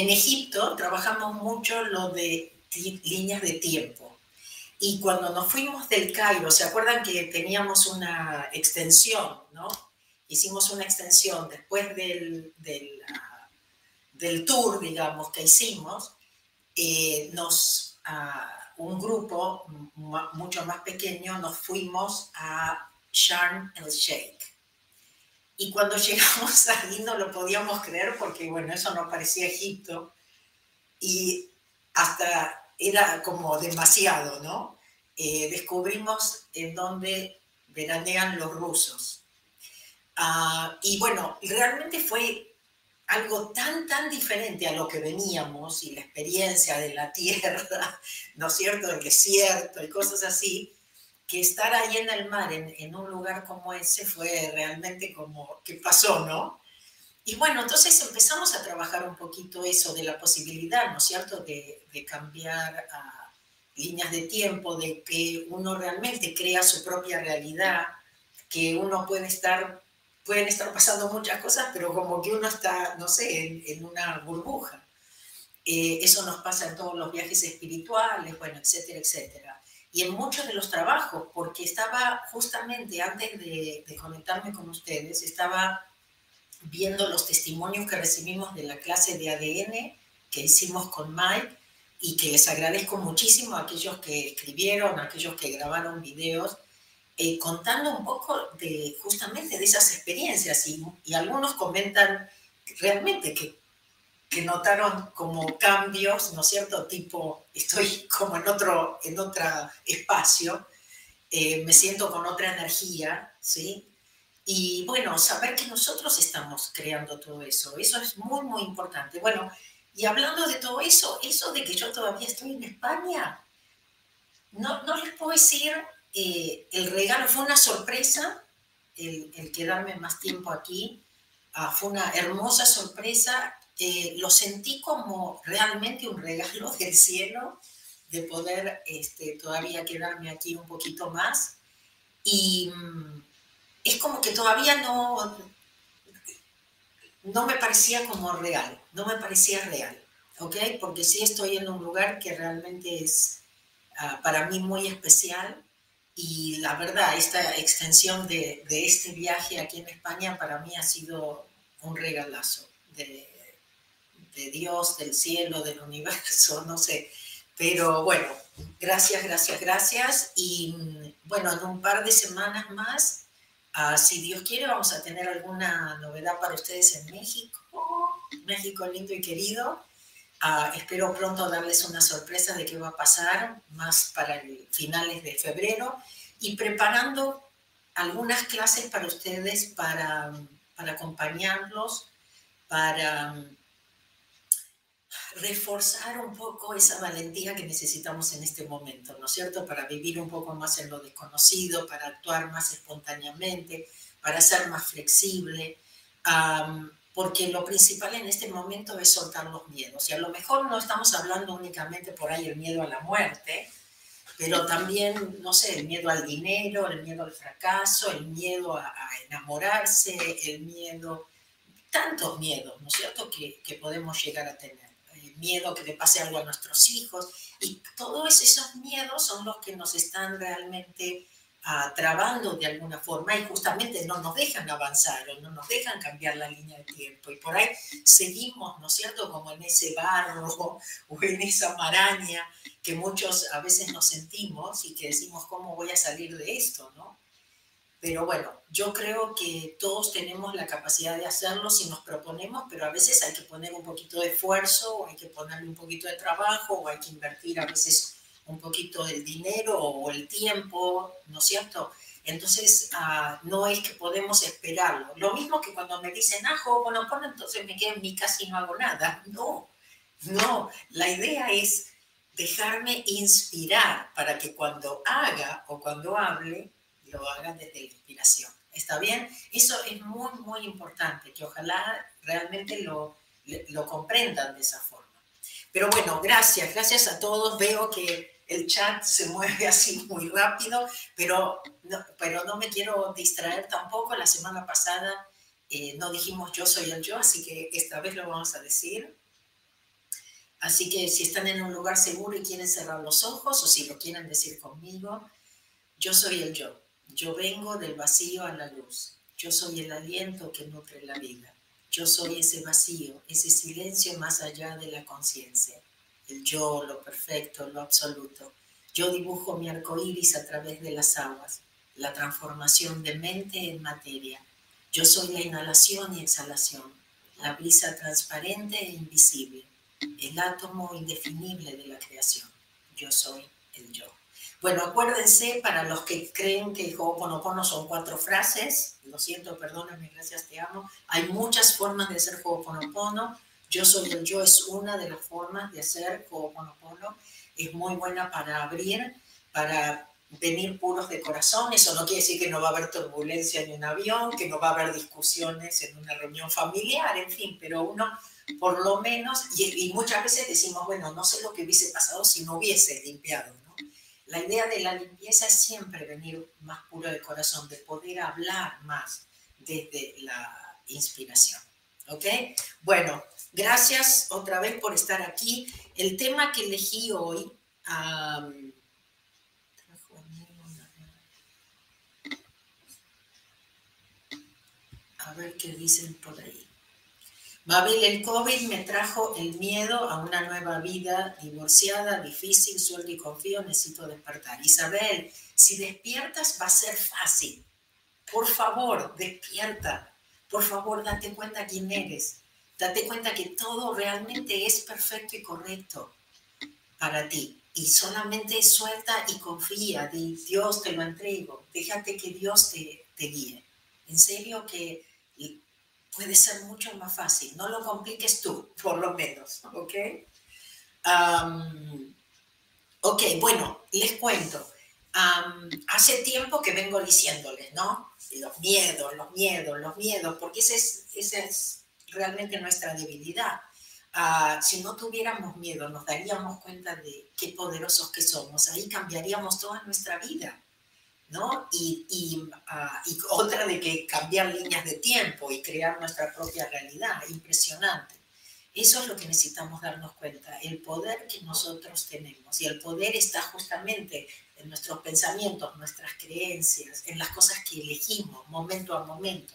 en Egipto trabajamos mucho lo de líneas de tiempo. Y cuando nos fuimos del Cairo, ¿se acuerdan que teníamos una extensión, no? Hicimos una extensión después del, del, ah, tour, digamos, que hicimos, eh, nos, uh, un grupo mucho más pequeño, nos fuimos a Sharm el Sheikh. Y cuando llegamos ahí no lo podíamos creer porque, bueno, eso no parecía Egipto. Y hasta era como demasiado, ¿no? Eh, descubrimos en dónde veranean los rusos. Ah, y bueno, realmente fue algo tan, tan diferente a lo que veníamos y la experiencia de la tierra, ¿no es cierto?, del desierto y cosas así, que estar ahí en el mar, en, en un lugar como ese, fue realmente como, ¿qué pasó, no? Y bueno, entonces empezamos a trabajar un poquito eso de la posibilidad, ¿no es cierto?, de, de cambiar a líneas de tiempo, de que uno realmente crea su propia realidad, que uno puede estar, pueden estar pasando muchas cosas, pero como que uno está, no sé, en, en una burbuja. Eh, eso nos pasa en todos los viajes espirituales, bueno, etcétera, etcétera. Y en muchos de los trabajos, porque estaba justamente antes de, de conectarme con ustedes, estaba viendo los testimonios que recibimos de la clase de ADN que hicimos con Mike y que les agradezco muchísimo a aquellos que escribieron, a aquellos que grabaron videos, eh, contando un poco de justamente de esas experiencias. Y, y algunos comentan realmente que, que, notaron como cambios, ¿no es cierto? Tipo, estoy como en otro, en otro espacio, eh, me siento con otra energía, ¿sí? Y bueno, saber que nosotros estamos creando todo eso, eso es muy, muy importante. Bueno, y hablando de todo eso, eso de que yo todavía estoy en España, no, no les puedo decir, eh, el regalo fue una sorpresa, el, el, quedarme más tiempo aquí, uh, fue una hermosa sorpresa, eh, lo sentí como realmente un regalo del cielo de poder este, todavía quedarme aquí un poquito más. Y, mm, es como que todavía no, no me parecía como real, no me parecía real, ¿ok? Porque sí estoy en un lugar que realmente es uh, para mí muy especial y la verdad, esta extensión de, de, este viaje aquí en España para mí ha sido un regalazo de, de Dios, del cielo, del universo, no sé. Pero bueno, gracias, gracias, gracias. Y bueno, en un par de semanas más Uh, si Dios quiere, vamos a tener alguna novedad para ustedes en México. México lindo y querido. Uh, espero pronto darles una sorpresa de qué va a pasar, más para el finales de febrero, y preparando algunas clases para ustedes, para, para acompañarlos, para reforzar un poco esa valentía que necesitamos en este momento, ¿no es cierto? Para vivir un poco más en lo desconocido, para actuar más espontáneamente, para ser más flexible, um, porque lo principal en este momento es soltar los miedos. Y a lo mejor no estamos hablando únicamente por ahí el miedo a la muerte, pero también, no sé, el miedo al dinero, el miedo al fracaso, el miedo a, a enamorarse, el miedo, tantos miedos, ¿no es cierto?, que, que podemos llegar a tener miedo que le pase algo a nuestros hijos. Y todos esos miedos son los que nos están realmente uh, trabando de alguna forma y justamente no nos dejan avanzar o no nos dejan cambiar la línea de tiempo. Y por ahí seguimos, ¿no es cierto?, como en ese barro o en esa maraña que muchos a veces nos sentimos y que decimos, ¿cómo voy a salir de esto?, ¿no? Pero bueno, yo creo que todos tenemos la capacidad de hacerlo si nos proponemos, pero a veces hay que poner un poquito de esfuerzo, o hay que ponerle un poquito de trabajo, o hay que invertir a veces un poquito del dinero o el tiempo, ¿no es cierto? Entonces, uh, no es que podemos esperarlo. Lo mismo que cuando me dicen, ah, bueno, bueno, entonces me quedo en mi casa y no hago nada. No, no, la idea es dejarme inspirar para que cuando haga o cuando hable, lo hagan desde la inspiración. ¿Está bien? Eso es muy, muy importante, que ojalá realmente lo, lo comprendan de esa forma. Pero bueno, gracias, gracias a todos. Veo que el chat se mueve así muy rápido, pero no, pero no me quiero distraer tampoco. La semana pasada eh, no dijimos yo soy el yo, así que esta vez lo vamos a decir. Así que si están en un lugar seguro y quieren cerrar los ojos o si lo quieren decir conmigo, yo soy el yo. Yo vengo del vacío a la luz. Yo soy el aliento que nutre la vida. Yo soy ese vacío, ese silencio más allá de la conciencia. El yo, lo perfecto, lo absoluto. Yo dibujo mi arco iris a través de las aguas, la transformación de mente en materia. Yo soy la inhalación y exhalación, la brisa transparente e invisible, el átomo indefinible de la creación. Yo soy el yo. Bueno, acuérdense, para los que creen que Ho'oponopono son cuatro frases, lo siento, perdóname, gracias, te amo. Hay muchas formas de hacer Ho'oponopono. Yo soy el yo es una de las formas de hacer Ho'oponopono. Es muy buena para abrir, para venir puros de corazón. Eso no quiere decir que no va a haber turbulencia en un avión, que no va a haber discusiones en una reunión familiar, en fin, pero uno por lo menos, y, y muchas veces decimos, bueno, no sé lo que hubiese pasado si no hubiese limpiado la idea de la limpieza es siempre venir más puro de corazón, de poder hablar más desde la inspiración. ¿Ok? Bueno, gracias otra vez por estar aquí. El tema que elegí hoy... a ver qué dicen por ahí. Mabel, el COVID me trajo el miedo a una nueva vida, divorciada, difícil, sueldo y confío, necesito despertar. Isabel, si despiertas va a ser fácil. Por favor, despierta. Por favor, date cuenta quién eres. Date cuenta que todo realmente es perfecto y correcto para ti. Y solamente suelta y confía. Dios te lo entrego. Déjate que Dios te, te guíe. En serio que puede ser mucho más fácil. No lo compliques tú, por lo menos, ¿ok? ok, bueno, les cuento. hace tiempo que vengo diciéndoles, ¿no? Los miedos, los miedos, los miedos, porque esa es, esa es realmente nuestra debilidad. Ah, si no tuviéramos miedo, nos daríamos cuenta de qué poderosos que somos. Ahí cambiaríamos toda nuestra vida. ¿No? Y, ah, y, otra de que cambiar líneas de tiempo y crear nuestra propia realidad, impresionante. Eso es lo que necesitamos darnos cuenta, el poder que nosotros tenemos. Y el poder está justamente en nuestros pensamientos, nuestras creencias, en las cosas que elegimos momento a momento.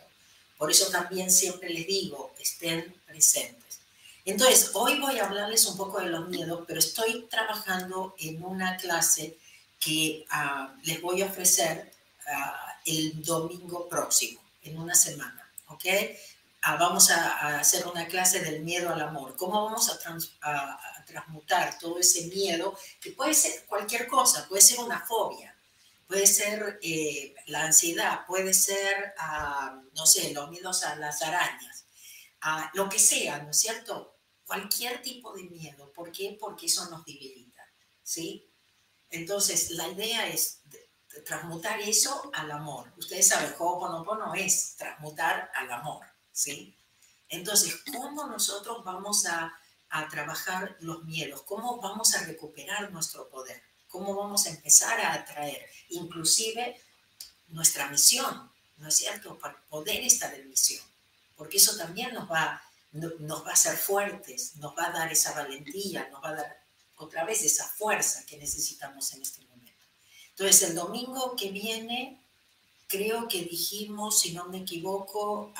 Por eso también siempre les digo, estén presentes. Entonces, hoy voy a hablarles un poco de los miedos, pero estoy trabajando en una clase que ah, les voy a ofrecer ah, el domingo próximo, en una semana, ¿ok? Ah, vamos a, hacer una clase del miedo al amor. ¿Cómo vamos a, transmutar todo ese miedo, que puede ser cualquier cosa, puede ser una fobia, puede ser eh, la ansiedad, puede ser, no sé, los miedos a las arañas, lo que sea, ¿no es cierto? Cualquier tipo de miedo. ¿Por qué? Porque eso nos debilita, ¿sí? Entonces, la idea es transmutar eso al amor. Ustedes saben, Ho'oponopono es transmutar al amor, ¿sí? Entonces, ¿cómo nosotros vamos a, a trabajar los miedos? ¿Cómo vamos a recuperar nuestro poder? ¿Cómo vamos a empezar a atraer inclusive nuestra misión? ¿No es cierto? Para poder estar en misión. Porque eso también nos va, nos va a hacer fuertes, nos va a dar esa valentía, nos va a dar otra vez esa fuerza que necesitamos en este momento. Entonces, el domingo que viene, creo que dijimos, si no me equivoco,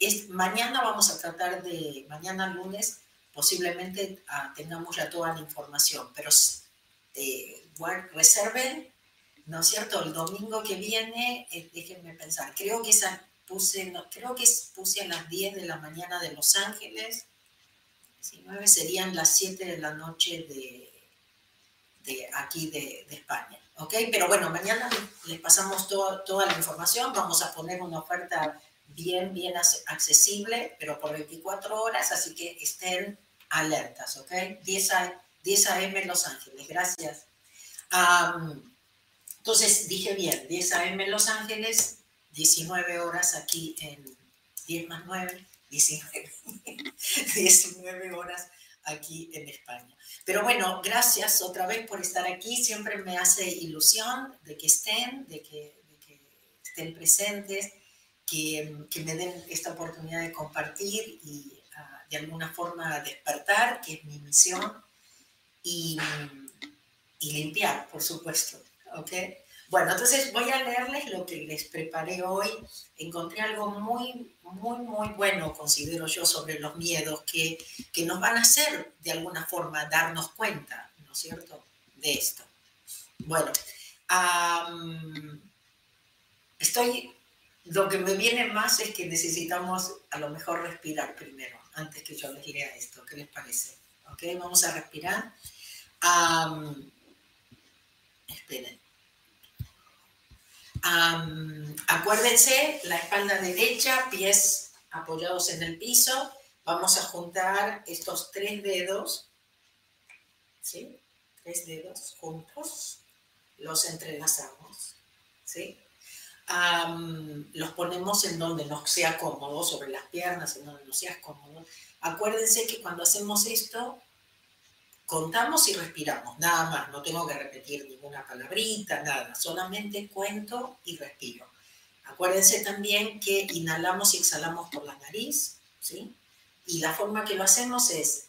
es, mañana vamos a tratar de, mañana lunes, posiblemente ah, tengamos ya toda la información, pero eh, reserven, ¿no es cierto? El domingo que viene, eh, déjenme pensar, creo que esa puse, no, creo que puse a las 10 de la mañana de Los Ángeles, 19 serían las 7 de la noche de, aquí de, España. ¿Ok? Pero bueno, mañana les pasamos toda la información. Vamos a poner una oferta bien, bien accesible, pero por 24 horas, así que estén alertas. ¿Ok? 10 a, 10 a.m. Los Ángeles. Gracias. entonces, dije bien, 10 a.m. Los Ángeles, 19 horas aquí en 10 más 9 19, 19 horas aquí en España. Pero bueno, gracias otra vez por estar aquí. Siempre me hace ilusión de que estén, de que, estén presentes, que, que, me den esta oportunidad de compartir y, ah, de alguna forma despertar, que es mi misión, y, y limpiar, por supuesto. ¿ok? Bueno, entonces voy a leerles lo que les preparé hoy. Encontré algo muy, muy, muy bueno, considero yo, sobre los miedos que, que nos van a hacer de alguna forma darnos cuenta, ¿no es cierto?, de esto. Bueno, estoy, lo que me viene más es que necesitamos a lo mejor respirar primero, antes que yo les lea esto. ¿Qué les parece? ¿Ok? Vamos a respirar. esperen acuérdense, la espalda derecha, pies apoyados en el piso. Vamos a juntar estos tres dedos, ¿sí? Tres dedos juntos, los entrelazamos, ¿sí? los ponemos en donde nos sea cómodo, sobre las piernas, en donde nos sea cómodo. Acuérdense que cuando hacemos esto, contamos y respiramos, nada más, no tengo que repetir ninguna palabrita, nada, solamente cuento y respiro. Acuérdense también que inhalamos y exhalamos por la nariz, ¿sí? Y la forma que lo hacemos es,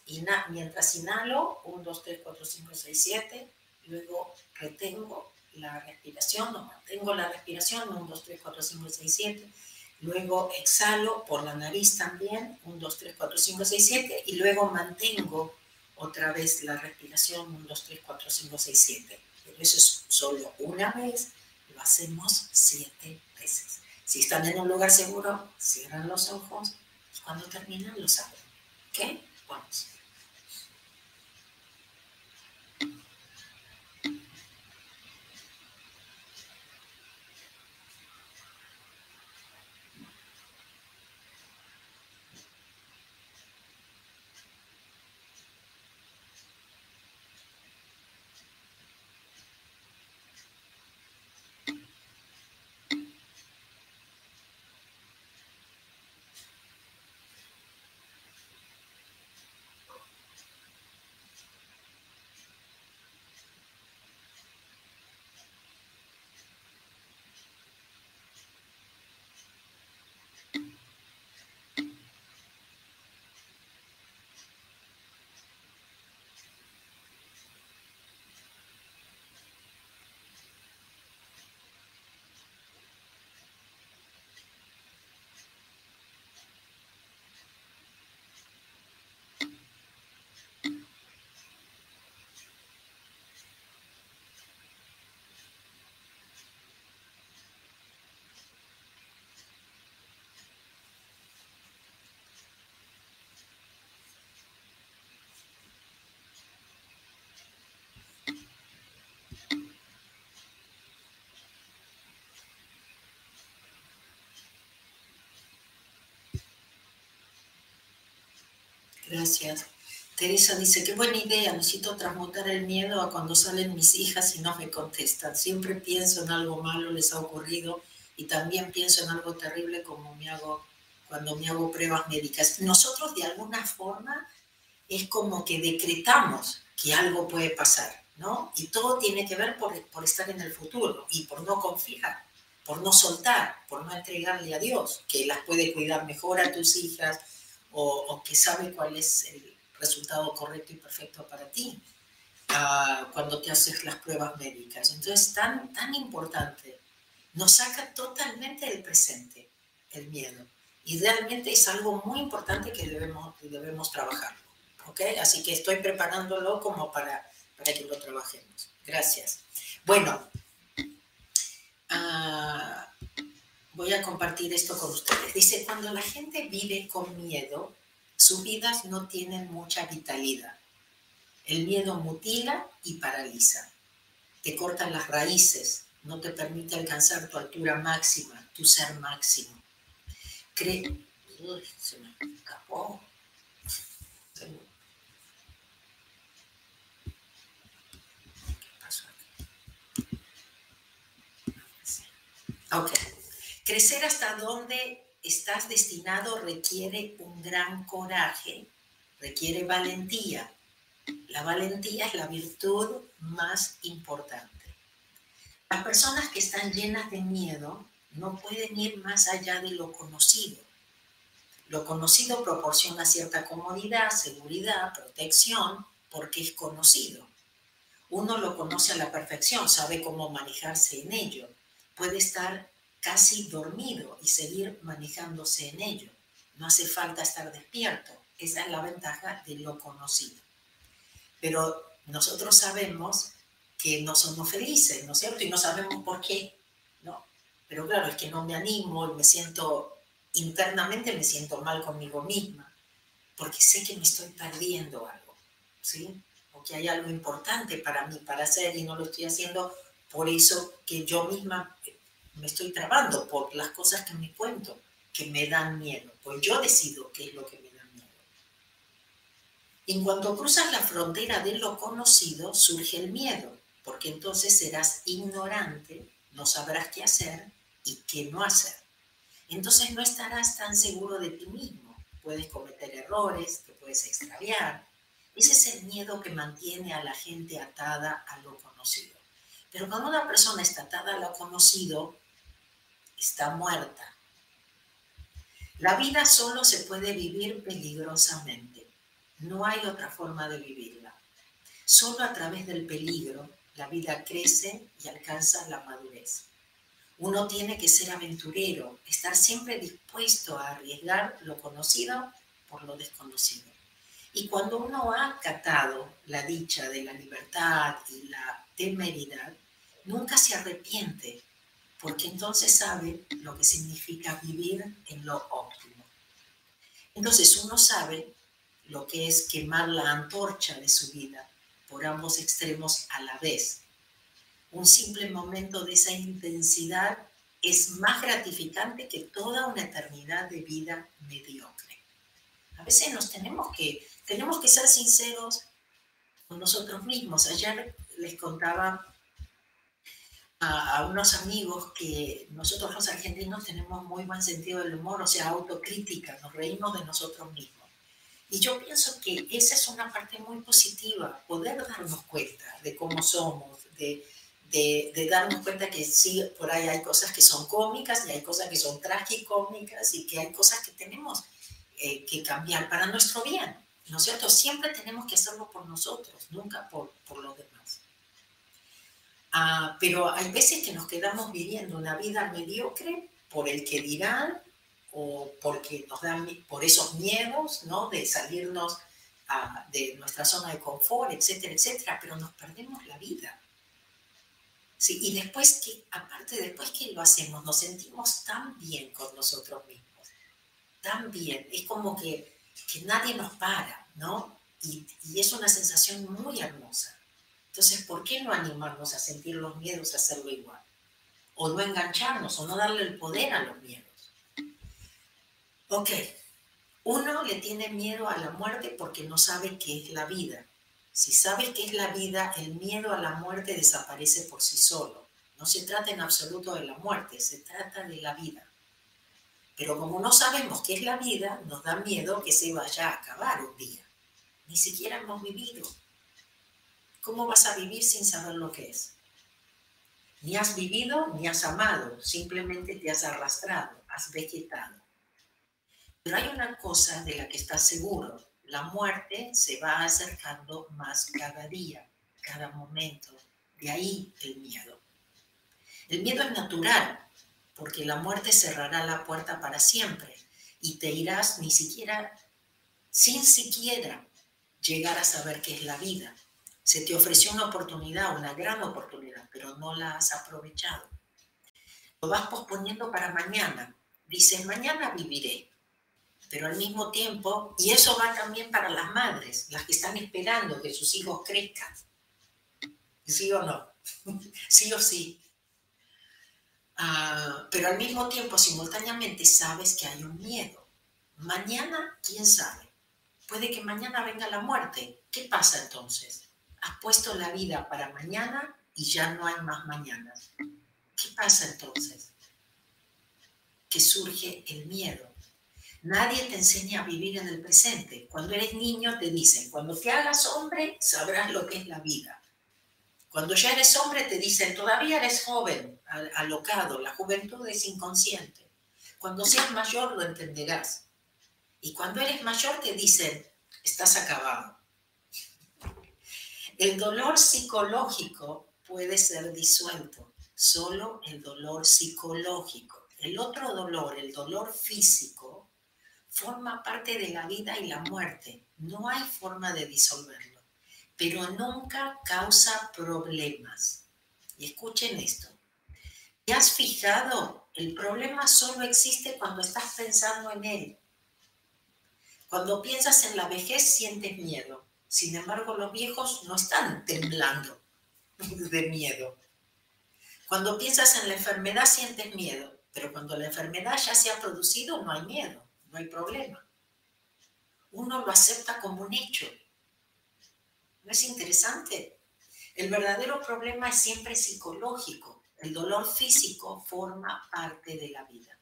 mientras inhalo, 1, 2, 3, 4, 5, 6, 7, luego retengo la respiración, no mantengo la respiración, 1, 2, 3, 4, 5, 6, 7, luego exhalo por la nariz también, 1, 2, 3, 4, 5, 6, 7, y luego mantengo otra vez la respiración, 1, 2, 3, 4, 5, 6, 7. Pero eso es solo una vez, lo hacemos siete veces. Si están en un lugar seguro, cierran los ojos, cuando terminan los abren. ¿Ok? Vamos. Gracias. Teresa dice, qué buena idea, necesito transmutar el miedo a cuando salen mis hijas y no me contestan. Siempre pienso en algo malo les ha ocurrido y también pienso en algo terrible como me hago cuando me hago pruebas médicas. Nosotros de alguna forma es como que decretamos que algo puede pasar, ¿no? Y todo tiene que ver por, por estar en el futuro y por no confiar, por no soltar, por no entregarle a Dios, que las puede cuidar mejor a tus hijas, o, que sabe cuál es el resultado correcto y perfecto para ti uh, cuando te haces las pruebas médicas. Entonces, tan, tan importante, nos saca totalmente del presente el miedo. Y realmente es algo muy importante que debemos, debemos trabajarlo. ¿ok? Así que estoy preparándolo como para, para que lo trabajemos. Gracias. Bueno, uh, voy a compartir esto con ustedes. Dice, cuando la gente vive con miedo, sus vidas no tienen mucha vitalidad. El miedo mutila y paraliza. Te cortan las raíces, no te permite alcanzar tu altura máxima, tu ser máximo. Cree... Uy, se me escapó. ¿Qué pasó aquí? Crecer hasta donde estás destinado requiere un gran coraje, requiere valentía. La valentía es la virtud más importante. Las personas que están llenas de miedo no pueden ir más allá de lo conocido. Lo conocido proporciona cierta comodidad, seguridad, protección, porque es conocido. Uno lo conoce a la perfección, sabe cómo manejarse en ello. Puede estar casi dormido y seguir manejándose en ello. No hace falta estar despierto. Esa es la ventaja de lo conocido. Pero nosotros sabemos que no somos felices, ¿no es cierto? Y no sabemos por qué, ¿no? Pero claro, es que no me animo, me siento, internamente me siento mal conmigo misma, porque sé que me estoy perdiendo algo, ¿sí? O que hay algo importante para mí, para hacer y no lo estoy haciendo, por eso que yo misma me estoy trabando por las cosas que me cuento, que me dan miedo, pues yo decido qué es lo que me da miedo. En cuanto cruzas la frontera de lo conocido, surge el miedo, porque entonces serás ignorante, no sabrás qué hacer y qué no hacer. Entonces no estarás tan seguro de ti mismo, puedes cometer errores, te puedes extraviar. Ese es el miedo que mantiene a la gente atada a lo conocido. Pero cuando una persona está atada a lo conocido, está muerta. La vida solo se puede vivir peligrosamente. No hay otra forma de vivirla. Solo a través del peligro la vida crece y alcanza la madurez. Uno tiene que ser aventurero, estar siempre dispuesto a arriesgar lo conocido por lo desconocido. Y cuando uno ha acatado la dicha de la libertad y la temeridad, nunca se arrepiente, porque entonces sabe lo que significa vivir en lo óptimo. Entonces uno sabe lo que es quemar la antorcha de su vida por ambos extremos a la vez. Un simple momento de esa intensidad es más gratificante que toda una eternidad de vida mediocre. A veces nos tenemos que, tenemos que ser sinceros con nosotros mismos. Ayer les contaba a, unos amigos que nosotros los argentinos tenemos muy buen sentido del humor, o sea, autocrítica, nos reímos de nosotros mismos. Y yo pienso que esa es una parte muy positiva, poder darnos cuenta de cómo somos, de, de, de, darnos cuenta que sí, por ahí hay cosas que son cómicas y hay cosas que son tragicómicas y que hay cosas que tenemos eh, que cambiar para nuestro bien, ¿no es cierto? Siempre tenemos que hacerlo por nosotros, nunca por, por los demás. Ah, pero hay veces que nos quedamos viviendo una vida mediocre por el que dirán o porque nos dan por esos miedos, ¿no? De salirnos a, de nuestra zona de confort, etcétera, etcétera, pero nos perdemos la vida. Sí, y después que, aparte, después que lo hacemos, nos sentimos tan bien con nosotros mismos, tan bien, es como que, que nadie nos para, ¿no? Y es una sensación muy hermosa. Entonces, ¿por qué no animarnos a sentir los miedos, a hacerlo igual? O no engancharnos, o no darle el poder a los miedos. Ok, uno le tiene miedo a la muerte porque no sabe qué es la vida. Si sabes qué es la vida, el miedo a la muerte desaparece por sí solo. No se trata en absoluto de la muerte, se trata de la vida. Pero como no sabemos qué es la vida, nos da miedo que se vaya a acabar un día. Ni siquiera hemos vivido. ¿Cómo vas a vivir sin saber lo que es? Ni has vivido ni has amado, simplemente te has arrastrado, has vegetado. Pero hay una cosa de la que estás seguro, la muerte se va acercando más cada día, cada momento. De ahí el miedo. El miedo es natural, porque la muerte cerrará la puerta para siempre y te irás ni siquiera, sin siquiera llegar a saber qué es la vida. Se te ofreció una oportunidad, una gran oportunidad, pero no la has aprovechado. Lo vas posponiendo para mañana. Dices, mañana viviré pero al mismo tiempo, y eso va también para las madres, las que están esperando que sus hijos crezcan. ¿Sí o no? sí o sí. Uh, pero al mismo tiempo, simultáneamente, sabes que hay un miedo. Mañana, quién sabe. Puede que mañana venga la muerte. ¿Qué pasa entonces? Has puesto la vida para mañana y ya no hay más mañanas. ¿Qué pasa entonces? Que surge el miedo Nadie te enseña a vivir en el presente. Cuando eres niño te dicen, cuando te hagas hombre sabrás lo que es la vida. Cuando ya eres hombre te dicen, todavía eres joven, alocado, la juventud es inconsciente. Cuando seas mayor lo entenderás. Y cuando eres mayor te dicen, estás acabado. El dolor psicológico puede ser disuelto, solo el dolor psicológico. El otro dolor, el dolor físico, forma parte de la vida y la muerte. No hay forma de disolverlo, pero nunca causa problemas. Y escuchen esto. ¿Te has fijado? El problema solo existe cuando estás pensando en él. Cuando piensas en la vejez sientes miedo. Sin embargo, los viejos no están temblando de miedo. Cuando piensas en la enfermedad sientes miedo, pero cuando la enfermedad ya se ha producido no hay miedo, no hay problema. Uno lo acepta como un hecho. ¿No es interesante? El verdadero problema es siempre psicológico. El dolor físico forma parte de la vida.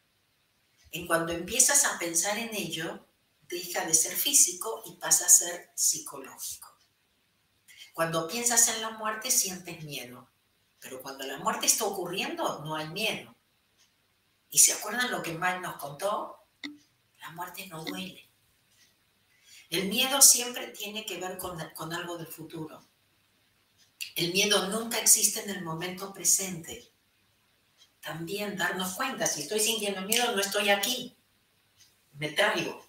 En cuando empiezas a pensar en ello, deja de ser físico y pasa a ser psicológico. Cuando piensas en la muerte sientes miedo, pero cuando la muerte está ocurriendo no hay miedo. ¿Y se acuerdan lo que Mike nos contó? La muerte no duele. El miedo siempre tiene que ver con, con algo del futuro. El miedo nunca existe en el momento presente. También darnos cuenta, si estoy sintiendo miedo, no estoy aquí. Me traigo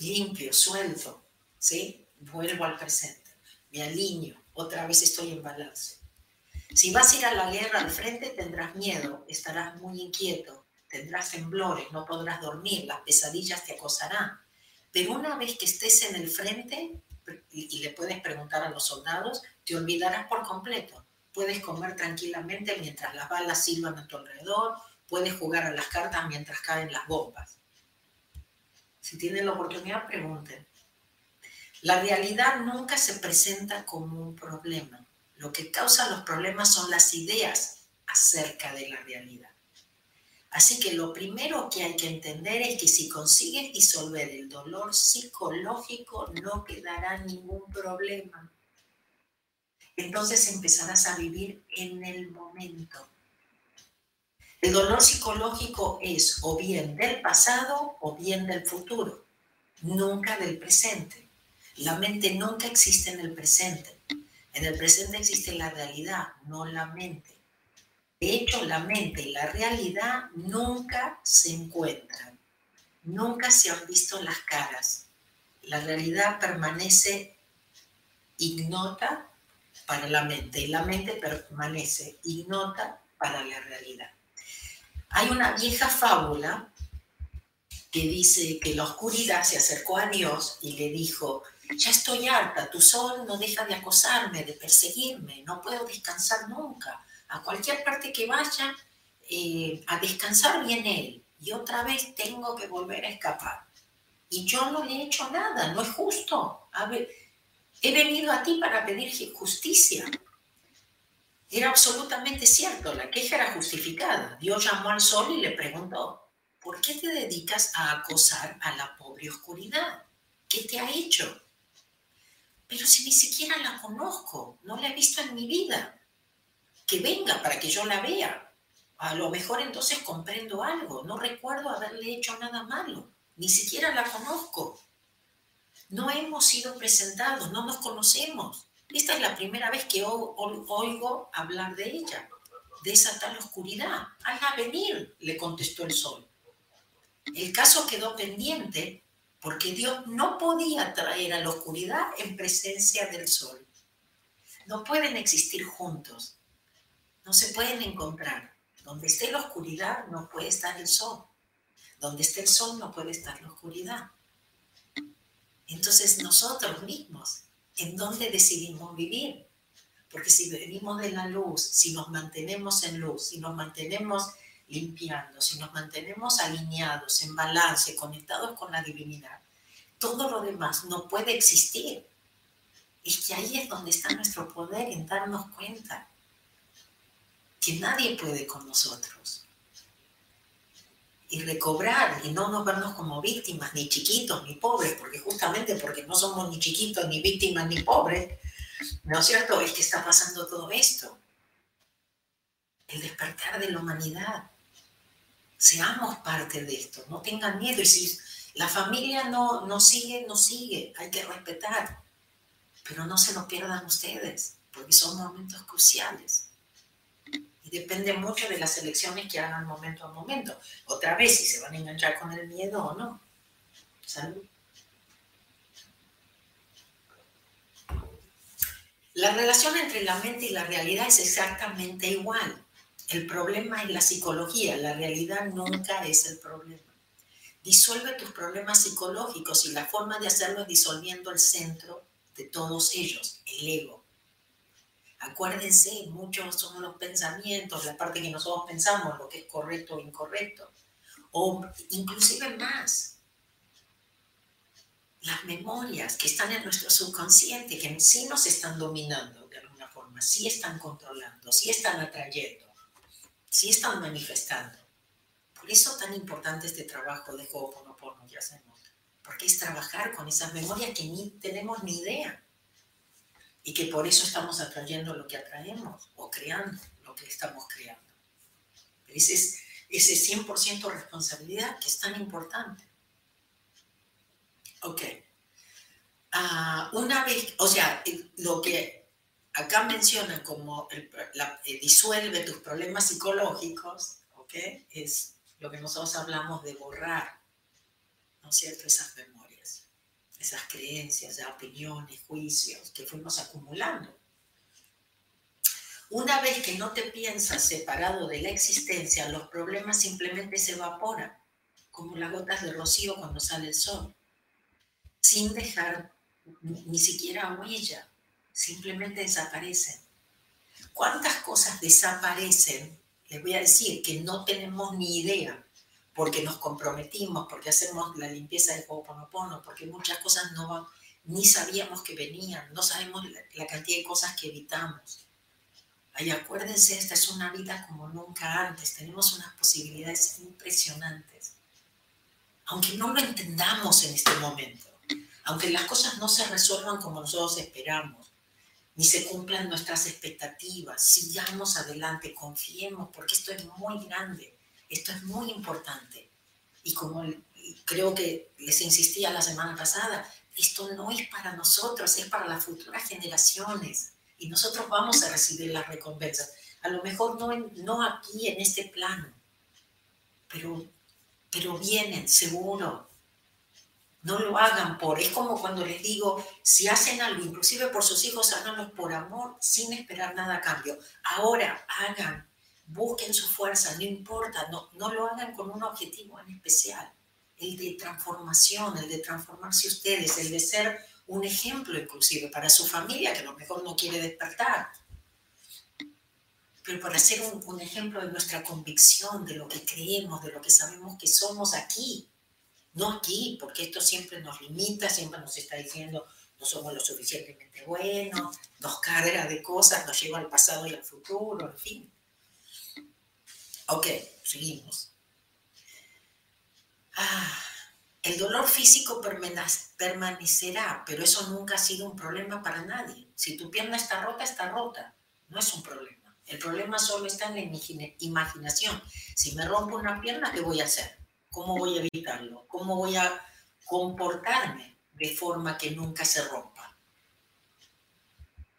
limpio, suelto, ¿sí? Vuelvo al presente, me alineo, otra vez estoy en balance. Si vas a ir a la guerra al frente, tendrás miedo, estarás muy inquieto, tendrás temblores, no podrás dormir, las pesadillas te acosarán. Pero una vez que estés en el frente, y, le puedes preguntar a los soldados, te olvidarás por completo. Puedes comer tranquilamente mientras las balas silban a tu alrededor, puedes jugar a las cartas mientras caen las bombas. Si tienen la oportunidad, pregunten. La realidad nunca se presenta como un problema. Lo que causa los problemas son las ideas acerca de la realidad. Así que lo primero que hay que entender es que si consigues disolver el dolor psicológico, no quedará ningún problema. Entonces empezarás a vivir en el momento. El dolor psicológico es o bien del pasado o bien del futuro, nunca del presente. La mente nunca existe en el presente. En el presente existe la realidad, no la mente. De hecho, la mente y la realidad nunca se encuentran, nunca se han visto las caras. La realidad permanece ignota para la mente y la mente permanece ignota para la realidad. Hay una vieja fábula que dice que la oscuridad se acercó a Dios y le dijo, ya estoy harta, tu sol no deja de acosarme, de perseguirme, no puedo descansar nunca. A cualquier parte que vaya, eh, a descansar viene él y otra vez tengo que volver a escapar. Y yo no le he hecho nada, no es justo. He venido a ti para pedir justicia. Era absolutamente cierto, la queja era justificada. Dios llamó al sol y le preguntó, ¿por qué te dedicas a acosar a la pobre oscuridad? ¿Qué te ha hecho? Pero si ni siquiera la conozco, no la he visto en mi vida. Que venga para que yo la vea. A lo mejor entonces comprendo algo. No recuerdo haberle hecho nada malo. Ni siquiera la conozco. No hemos sido presentados, no nos conocemos. Esta es la primera vez que oigo hablar de ella, de esa tal oscuridad. Hazla venir, le contestó el sol. El caso quedó pendiente porque Dios no podía traer a la oscuridad en presencia del sol. No pueden existir juntos, no se pueden encontrar. Donde esté la oscuridad no puede estar el sol. Donde esté el sol no puede estar la oscuridad. Entonces nosotros mismos en dónde decidimos vivir. Porque si venimos de la luz, si nos mantenemos en luz, si nos mantenemos limpiando, si nos mantenemos alineados, en balance, conectados con la divinidad, todo lo demás no puede existir. Es que ahí es donde está nuestro poder en darnos cuenta que nadie puede con nosotros y recobrar y no nos vernos como víctimas, ni chiquitos, ni pobres, porque justamente porque no somos ni chiquitos, ni víctimas, ni pobres, ¿no es cierto? Es que está pasando todo esto. El despertar de la humanidad. Seamos parte de esto, no tengan miedo. Y si, La familia no, no sigue, no sigue, hay que respetar, pero no se lo pierdan ustedes, porque son momentos cruciales. Depende mucho de las elecciones que hagan momento a momento. Otra vez, si se van a enganchar con el miedo o no. Salud. La relación entre la mente y la realidad es exactamente igual. El problema es la psicología, la realidad nunca es el problema. Disuelve tus problemas psicológicos y la forma de hacerlo es disolviendo el centro de todos ellos, el ego. Acuérdense, muchos son los pensamientos, la parte que nosotros pensamos, lo que es correcto o incorrecto, o inclusive más, las memorias que están en nuestro subconsciente, que sí nos están dominando de alguna forma, sí están controlando, sí están atrayendo, sí están manifestando. Por eso tan importante este trabajo de Ho'oponopono que hacemos, porque es trabajar con esas memorias que ni tenemos ni idea y que por eso estamos atrayendo lo que atraemos o creando lo que estamos creando. Ese es ese 100% responsabilidad que es tan importante. Ok. Ah, una vez, o sea, lo que acá menciona como la, eh, disuelve tus problemas psicológicos, ¿ok? Es lo que nosotros hablamos de borrar, ¿no es? Esas memorias, esas creencias, opiniones, juicios que fuimos acumulando. Una vez que no te piensas separado de la existencia, los problemas simplemente se evaporan, como las gotas de rocío cuando sale el sol sin dejar ni siquiera huella, simplemente desaparecen. ¿Cuántas cosas desaparecen? Les voy a decir que no tenemos ni idea, porque nos comprometimos, porque hacemos la limpieza de Ho'oponopono, porque muchas cosas no ni sabíamos que venían, no sabemos la, cantidad de cosas que evitamos. Ay, acuérdense, esta es una vida como nunca antes, tenemos unas posibilidades impresionantes, aunque no lo entendamos en este momento aunque las cosas no se resuelvan como nosotros esperamos, ni se cumplan nuestras expectativas, sigamos adelante, confiemos, porque esto es muy grande, esto es muy importante. Y como creo que les insistía la semana pasada, esto no es para nosotros, es para las futuras generaciones. Y nosotros vamos a recibir las recompensas. A lo mejor no, no aquí en este plano, pero, pero vienen, seguro. No lo hagan por, es como cuando les digo, si hacen algo, inclusive por sus hijos, háganlo por amor, sin esperar nada a cambio. Ahora hagan, busquen su fuerza, no importa, no, no lo hagan con un objetivo en especial, el de transformación, el de transformarse ustedes, el de ser un ejemplo inclusive para su familia, que a lo mejor no quiere despertar. Pero para ser un, un ejemplo de nuestra convicción, de lo que creemos, de lo que sabemos que somos aquí, no aquí, porque esto siempre nos limita, siempre nos está diciendo no somos lo suficientemente buenos, nos carga de cosas, nos lleva al pasado y al futuro, en fin. Ok, seguimos. Ah, el dolor físico permanecerá, pero eso nunca ha sido un problema para nadie. Si tu pierna está rota, está rota. No es un problema. El problema solo está en la imaginación. Si me rompo una pierna, ¿qué voy a hacer? ¿Cómo voy a evitarlo? ¿Cómo voy a comportarme de forma que nunca se rompa?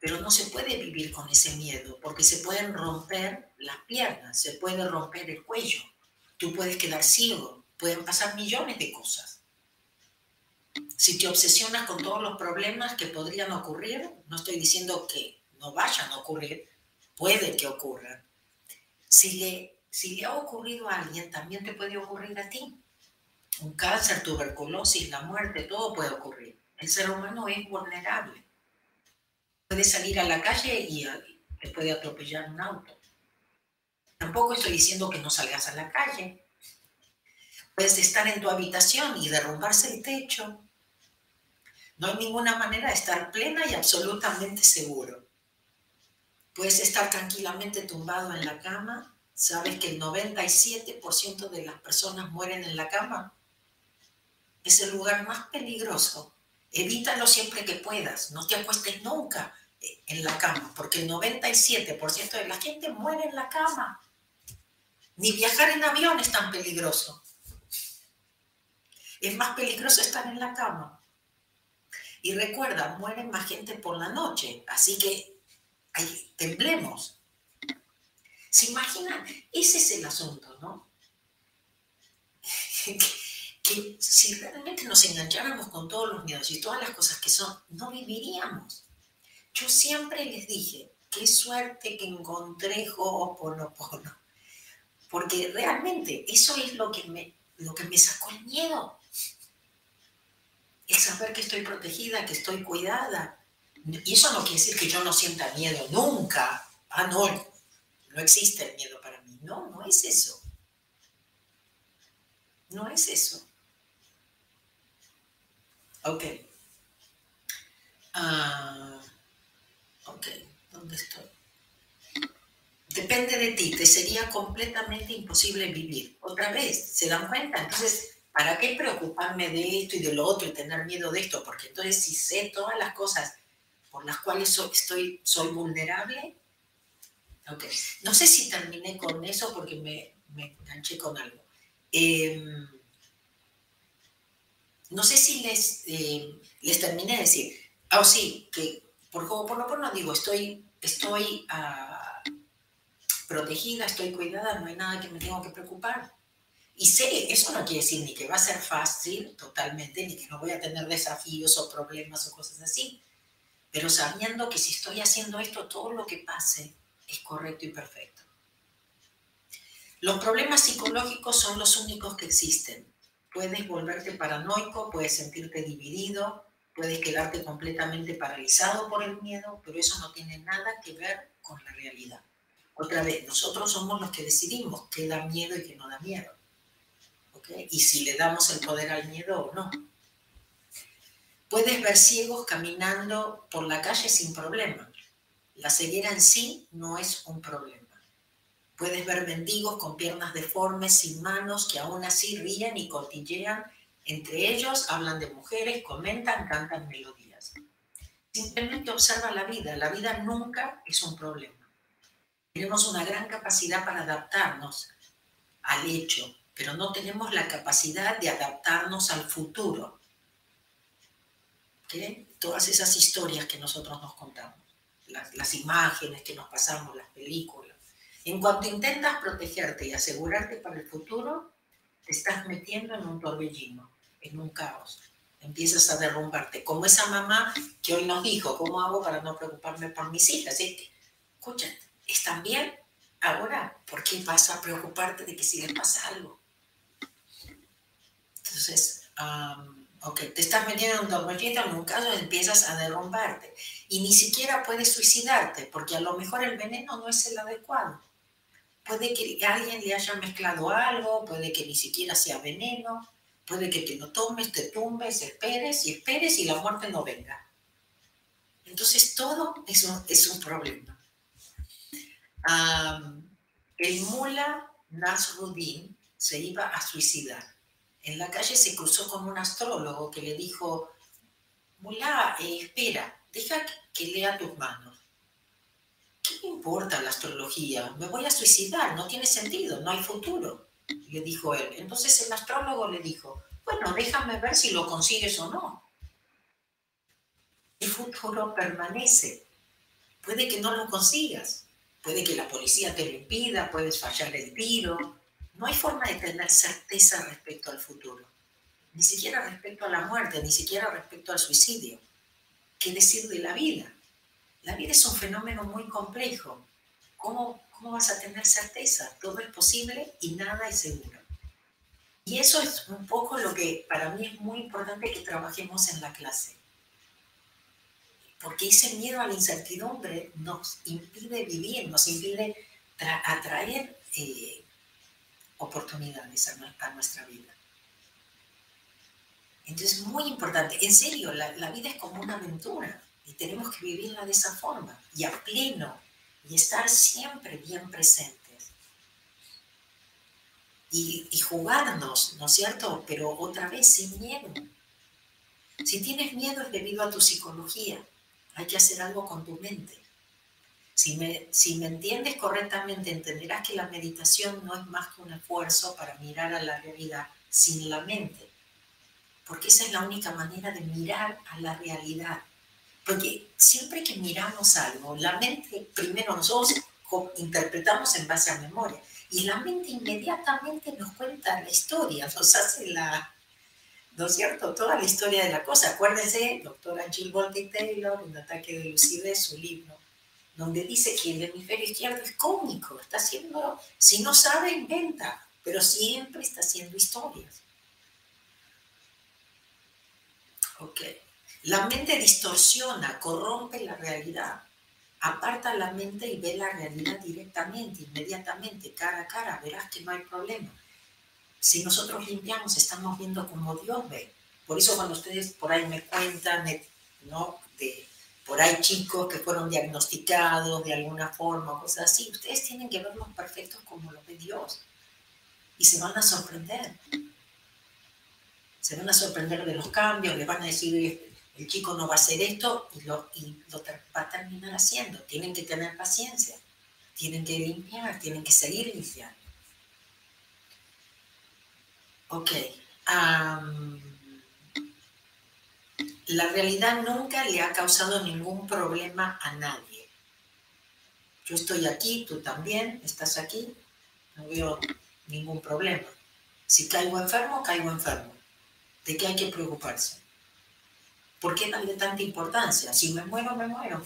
Pero no se puede vivir con ese miedo porque se pueden romper las piernas, se puede romper el cuello, tú puedes quedar ciego, pueden pasar millones de cosas. Si te obsesionas con todos los problemas que podrían ocurrir, no estoy diciendo que no vayan a ocurrir, puede que ocurran. Si le si le ha ocurrido a alguien, también te puede ocurrir a ti. Un cáncer, tuberculosis, la muerte, todo puede ocurrir. El ser humano es vulnerable. Puede salir a la calle y te puede atropellar un auto. Tampoco estoy diciendo que no salgas a la calle. Puedes estar en tu habitación y derrumbarse el techo. No hay ninguna manera de estar plena y absolutamente seguro. Puedes estar tranquilamente tumbado en la cama ¿Sabes que el 97% de las personas mueren en la cama? Es el lugar más peligroso. Evítalo siempre que puedas. No te acuestes nunca en la cama, porque el 97% de la gente muere en la cama. Ni viajar en avión es tan peligroso. Es más peligroso estar en la cama. Y recuerda, muere más gente por la noche, así que ahí, temblemos. ¿Se imaginan? Ese es el asunto, ¿no? que, si realmente nos engancháramos con todos los miedos y todas las cosas que son, no viviríamos. Yo siempre les dije, qué suerte que encontré Ho'oponopono, porque realmente eso es lo que me, lo que me sacó el miedo. El saber que estoy protegida, que estoy cuidada. Y eso no quiere decir que yo no sienta miedo nunca. Ah, no, no existe el miedo para mí. No, no es eso. No es eso. Ok. Ah, ok, ¿dónde estoy? Depende de ti, te sería completamente imposible vivir. Otra vez, ¿se dan cuenta? Entonces, ¿para qué preocuparme de esto y de lo otro y tener miedo de esto? Porque entonces si sé todas las cosas por las cuales soy, estoy, soy vulnerable, no sé si terminé con eso porque me, me enganché con algo. Em, no sé si les, eh, les terminé de decir, oh sí, que por, por lo no digo, estoy, estoy ah, protegida, estoy cuidada, no hay nada que me tengo que preocupar. Y sé, eso no quiere decir ni que va a ser fácil totalmente, ni que no voy a tener desafíos o problemas o cosas así, pero sabiendo que si estoy haciendo esto, todo lo que pase es correcto y perfecto. Los problemas psicológicos son los únicos que existen. Puedes volverte paranoico, puedes sentirte dividido, puedes quedarte completamente paralizado por el miedo, pero eso no tiene nada que ver con la realidad. Otra vez, nosotros somos los que decidimos qué da miedo y qué no da miedo. Y si le damos el poder al miedo o no. Puedes ver ciegos caminando por la calle sin problema. La ceguera en sí no es un problema. Puedes ver mendigos con piernas deformes, sin manos, que aún así ríen y cotillean. Entre ellos hablan de mujeres, comentan, cantan melodías. Simplemente observa la vida. La vida nunca es un problema. Tenemos una gran capacidad para adaptarnos al hecho, pero no tenemos la capacidad de adaptarnos al futuro. Todas esas historias que nosotros nos contamos las, imágenes que nos pasamos, las películas. En cuanto intentas protegerte y asegurarte para el futuro, te estás metiendo en un torbellino, en un caos. Empiezas a derrumbarte, como esa mamá que hoy nos dijo, ¿cómo hago para no preocuparme por mis hijas? escucha, ¿están bien? Ahora, ¿por qué vas a preocuparte de que si les pasa algo? Entonces, ok, te estás metiendo en un en un caso empiezas a derrumbarte y ni siquiera puedes suicidarte porque a lo mejor el veneno no es el adecuado. Puede que alguien le haya mezclado algo, puede que ni siquiera sea veneno, puede que te lo tomes, te tumbes, esperes y esperes y la muerte no venga. Entonces todo eso es un problema. el mula Nasruddin se iba a suicidar. En la calle se cruzó con un astrólogo que le dijo, Mulá, eh, espera, deja que lea tus manos. ¿Qué me importa la astrología? Me voy a suicidar, no tiene sentido, no hay futuro, le dijo él. Entonces el astrólogo le dijo, bueno, déjame ver si lo consigues o no. El futuro permanece. Puede que no lo consigas, puede que la policía te lo impida, puedes fallar el tiro. No hay forma de tener certeza respecto al futuro, ni siquiera respecto a la muerte, ni siquiera respecto al suicidio. ¿Qué decir de la vida? La vida es un fenómeno muy complejo. ¿Cómo, ¿Cómo vas a tener certeza? Todo es posible y nada es seguro. Y eso es un poco lo que para mí es muy importante que trabajemos en la clase. Porque ese miedo a la incertidumbre nos impide vivir, nos impide atraer eh, oportunidades a, nuestra vida. Entonces, es muy importante. En serio, la, vida es como una aventura y tenemos que vivirla de esa forma y a pleno y estar siempre bien presentes. Y, jugarnos, ¿no es cierto? Pero otra vez sin miedo. Si tienes miedo es debido a tu psicología. Hay que hacer algo con tu mente. Si me, si me, entiendes correctamente, entenderás que la meditación no es más que un esfuerzo para mirar a la realidad sin la mente porque esa es la única manera de mirar a la realidad. Porque siempre que miramos algo, la mente, primero nosotros interpretamos en base a memoria, y la mente inmediatamente nos cuenta la historia, nos hace la, ¿no es cierto? Toda la historia de la cosa. Acuérdense, doctora Jill Bolte Taylor, Un ataque de lucidez, su libro, donde dice que el hemisferio izquierdo es cómico, está haciendo, si no sabe, inventa, pero siempre está haciendo historias. Ok. La mente distorsiona, corrompe la realidad. Aparta la mente y ve la realidad directamente, inmediatamente, cara a cara. Verás que no hay problema. Si nosotros limpiamos, estamos viendo como Dios ve. Por eso cuando ustedes por ahí me cuentan, ¿no? De, por ahí chicos que fueron diagnosticados de alguna forma, cosas así, ustedes tienen que verlos perfectos como lo ve Dios. Y se van a sorprender. Se van a sorprender de los cambios, les van a decir, el chico no va a hacer esto y lo, y va a terminar haciendo. Tienen que tener paciencia, tienen que limpiar, tienen que seguir limpiando. Ok. la realidad nunca le ha causado ningún problema a nadie. Yo estoy aquí, tú también, estás aquí, no veo ningún problema. Si caigo enfermo, caigo enfermo. ¿De qué hay que preocuparse? ¿Por qué darle tanta importancia? Si me muero, me muero.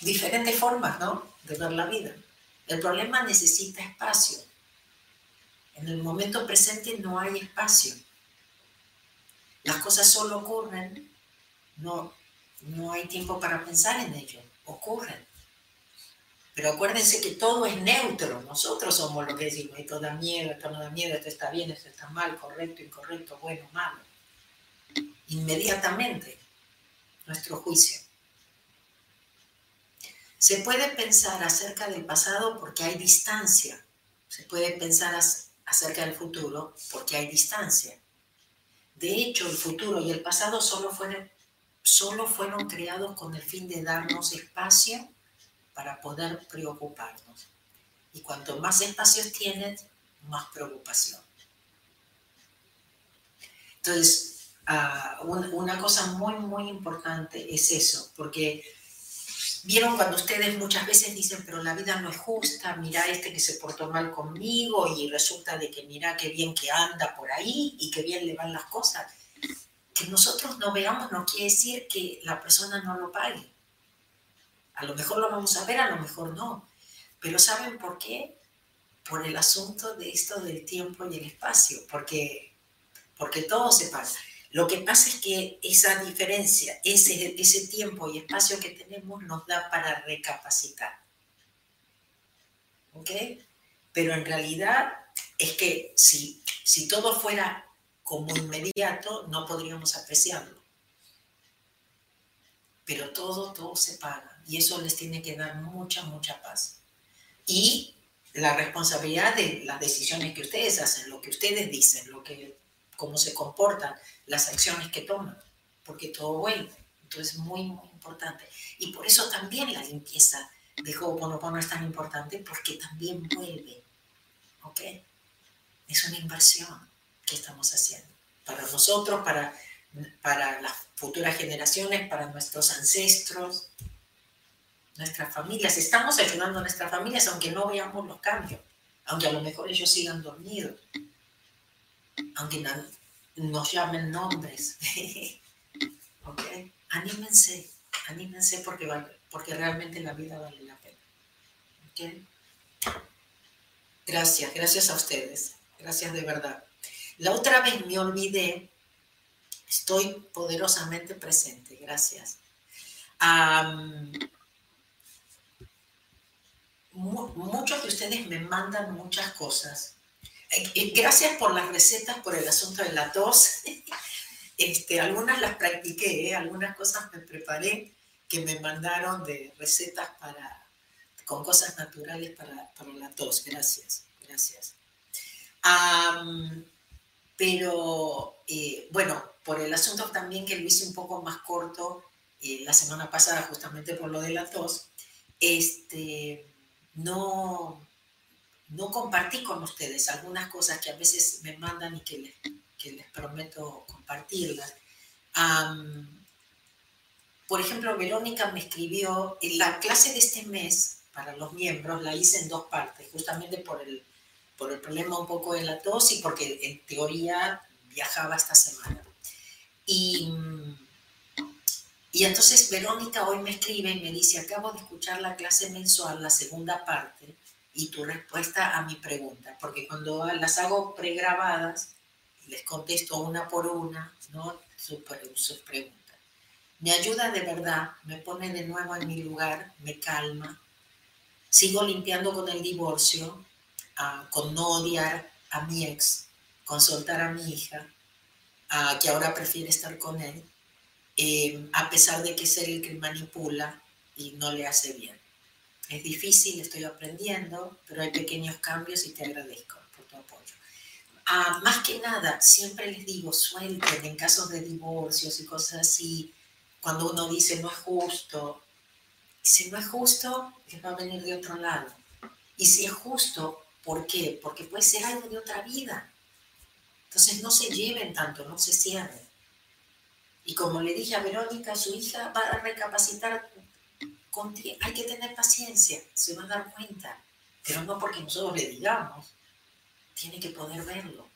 Diferentes formas, ¿no? De ver la vida. El problema necesita espacio. En el momento presente no hay espacio. Las cosas solo ocurren, no, no hay tiempo para pensar en ello, ocurren. Pero acuérdense que todo es neutro. Nosotros somos los que decimos, esto da miedo, esto no da miedo, esto está bien, esto está mal, correcto, incorrecto, bueno, malo. Inmediatamente, nuestro juicio. Se puede pensar acerca del pasado porque hay distancia. Se puede pensar acerca del futuro porque hay distancia. De hecho, el futuro y el pasado solo fueron, solo fueron creados con el fin de darnos espacio para poder preocuparnos. Y cuanto más espacios tienes, más preocupación. Entonces, ah, una cosa muy, muy importante es eso, porque vieron cuando ustedes muchas veces dicen, pero la vida no es justa, mira este que se portó mal conmigo y resulta de que mira qué bien que anda por ahí y qué bien le van las cosas. Que nosotros no veamos no quiere decir que la persona no lo pague. A lo mejor lo vamos a ver, a lo mejor no. Pero ¿saben por qué? Por el asunto de esto del tiempo y el espacio, porque, porque todo se pasa. Lo que pasa es que esa diferencia, ese, ese tiempo y espacio que tenemos nos da para recapacitar. ¿Ok? Pero en realidad es que si, si todo fuera como inmediato, no podríamos apreciarlo. Pero todo, todo se paga y eso les tiene que dar mucha, mucha paz. Y la responsabilidad de las decisiones que ustedes hacen, lo que ustedes dicen, lo que, cómo se comportan, las acciones que toman, porque todo vuelve. Entonces, muy, muy importante. Y por eso también la limpieza de Ho'oponopono es tan importante, porque también vuelve. ¿Ok? Es una inversión que estamos haciendo para nosotros, para, para las futuras generaciones, para nuestros ancestros nuestras familias. Estamos ayudando a nuestras familias aunque no veamos los cambios, aunque a lo mejor ellos sigan dormidos, aunque nos llamen nombres. ¿Ok? Anímense, anímense porque, porque realmente la vida vale la pena. Gracias, gracias a ustedes. Gracias de verdad. La otra vez me olvidé, estoy poderosamente presente, gracias muchos de ustedes me mandan muchas cosas. Eh, eh, gracias por las recetas, por el asunto de la tos. Este, algunas las practiqué, ¿eh? algunas cosas me preparé que me mandaron de recetas para, con cosas naturales para, para la tos. Gracias, gracias. pero bueno, por el asunto también que lo hice un poco más corto la semana pasada, justamente por lo de la tos, este, no, no compartí con ustedes algunas cosas que a veces me mandan y que les, que les prometo compartirlas. por ejemplo, Verónica me escribió, en la clase de este mes para los miembros la hice en dos partes, justamente por el, por el problema un poco de la tos y porque en teoría viajaba esta semana. Y, y entonces Verónica hoy me escribe y me dice, acabo de escuchar la clase mensual, la segunda parte, y tu respuesta a mi pregunta, porque cuando las hago pregrabadas, les contesto una por una, ¿no? Sus, preguntas. Me ayuda de verdad, me pone de nuevo en mi lugar, me calma. Sigo limpiando con el divorcio, ah, con no odiar a mi ex, con soltar a mi hija, ah, que ahora prefiere estar con él, eh, a pesar de que es el que manipula y no le hace bien. Es difícil, estoy aprendiendo, pero hay pequeños cambios y te agradezco por tu apoyo. Ah, más que nada, siempre les digo, suelten en casos de divorcios y cosas así, cuando uno dice no es justo, si no es justo, les va a venir de otro lado. Y si es justo, ¿por qué? Porque puede ser algo de otra vida. Entonces no se lleven tanto, no se cierren. Y como le dije a Verónica, su hija va a recapacitar hay que tener paciencia, se va a dar cuenta, pero no porque nosotros le digamos, tiene que poder verlo.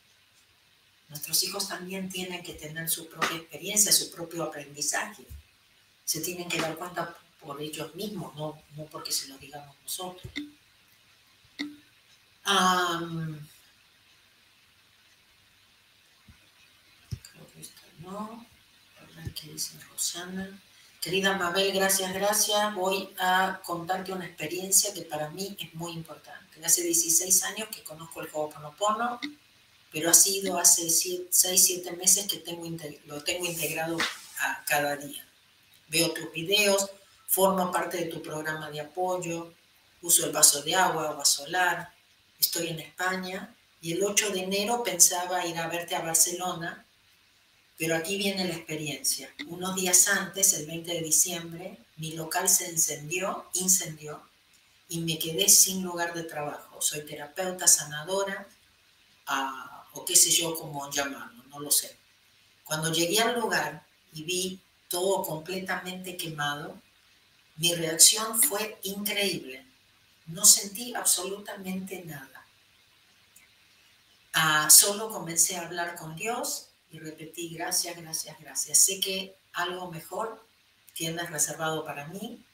Nuestros hijos también tienen que tener su propia experiencia, su propio aprendizaje. Se tienen que dar cuenta por ellos mismos, no, no porque se lo digamos nosotros. creo que esto no. Dice Rosana. Querida Mabel, gracias, gracias. Voy a contarte una experiencia que para mí es muy importante. Hace 16 años que conozco el Ho'oponopono, pero ha sido hace 6, 7 meses que tengo, lo tengo integrado a cada día. Veo tus videos, formo parte de tu programa de apoyo, uso el vaso de agua, agua solar, estoy en España y el 8 de enero pensaba ir a verte a Barcelona pero aquí viene la experiencia. Unos días antes, el 20 de diciembre, mi local se encendió, incendió, y me quedé sin lugar de trabajo. Soy terapeuta, sanadora, ah, o qué sé yo cómo llamarlo, no lo sé. Cuando llegué al lugar y vi todo completamente quemado, mi reacción fue increíble. No sentí absolutamente nada. Ah, solo comencé a hablar con Dios y repetí gracias, gracias, gracias. Sé que algo mejor tienes reservado para mí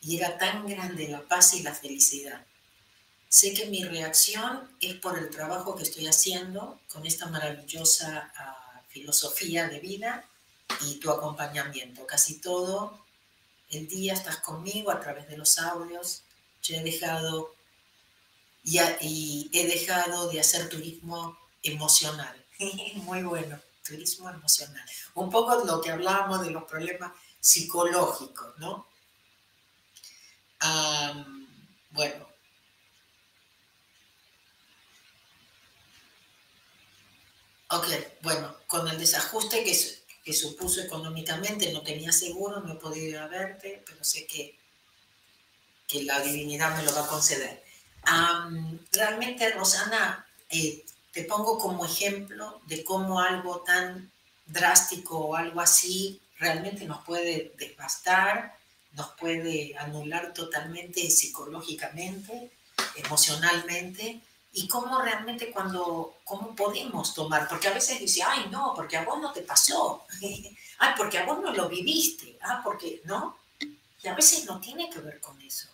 y era tan grande la paz y la felicidad. Sé que mi reacción es por el trabajo que estoy haciendo con esta maravillosa ah, filosofía de vida y tu acompañamiento. Casi todo el día estás conmigo a través de los audios. Yo he dejado y he dejado de hacer turismo emocional. Muy bueno turismo emocional. Un poco lo que hablábamos de los problemas psicológicos, ¿no? bueno. Ok, bueno, con el desajuste que, que supuso económicamente, no tenía seguro, no he podido ir a verte, pero sé que, que la divinidad me lo va a conceder. realmente, Rosana, eh, te pongo como ejemplo de cómo algo tan drástico o algo así realmente nos puede devastar, nos puede anular totalmente psicológicamente, emocionalmente, y cómo realmente cuando, cómo podemos tomar, porque a veces dice, ay no, porque a vos no te pasó, ay, porque a vos no lo viviste, ah, porque, ¿no? Y a veces no tiene que ver con eso,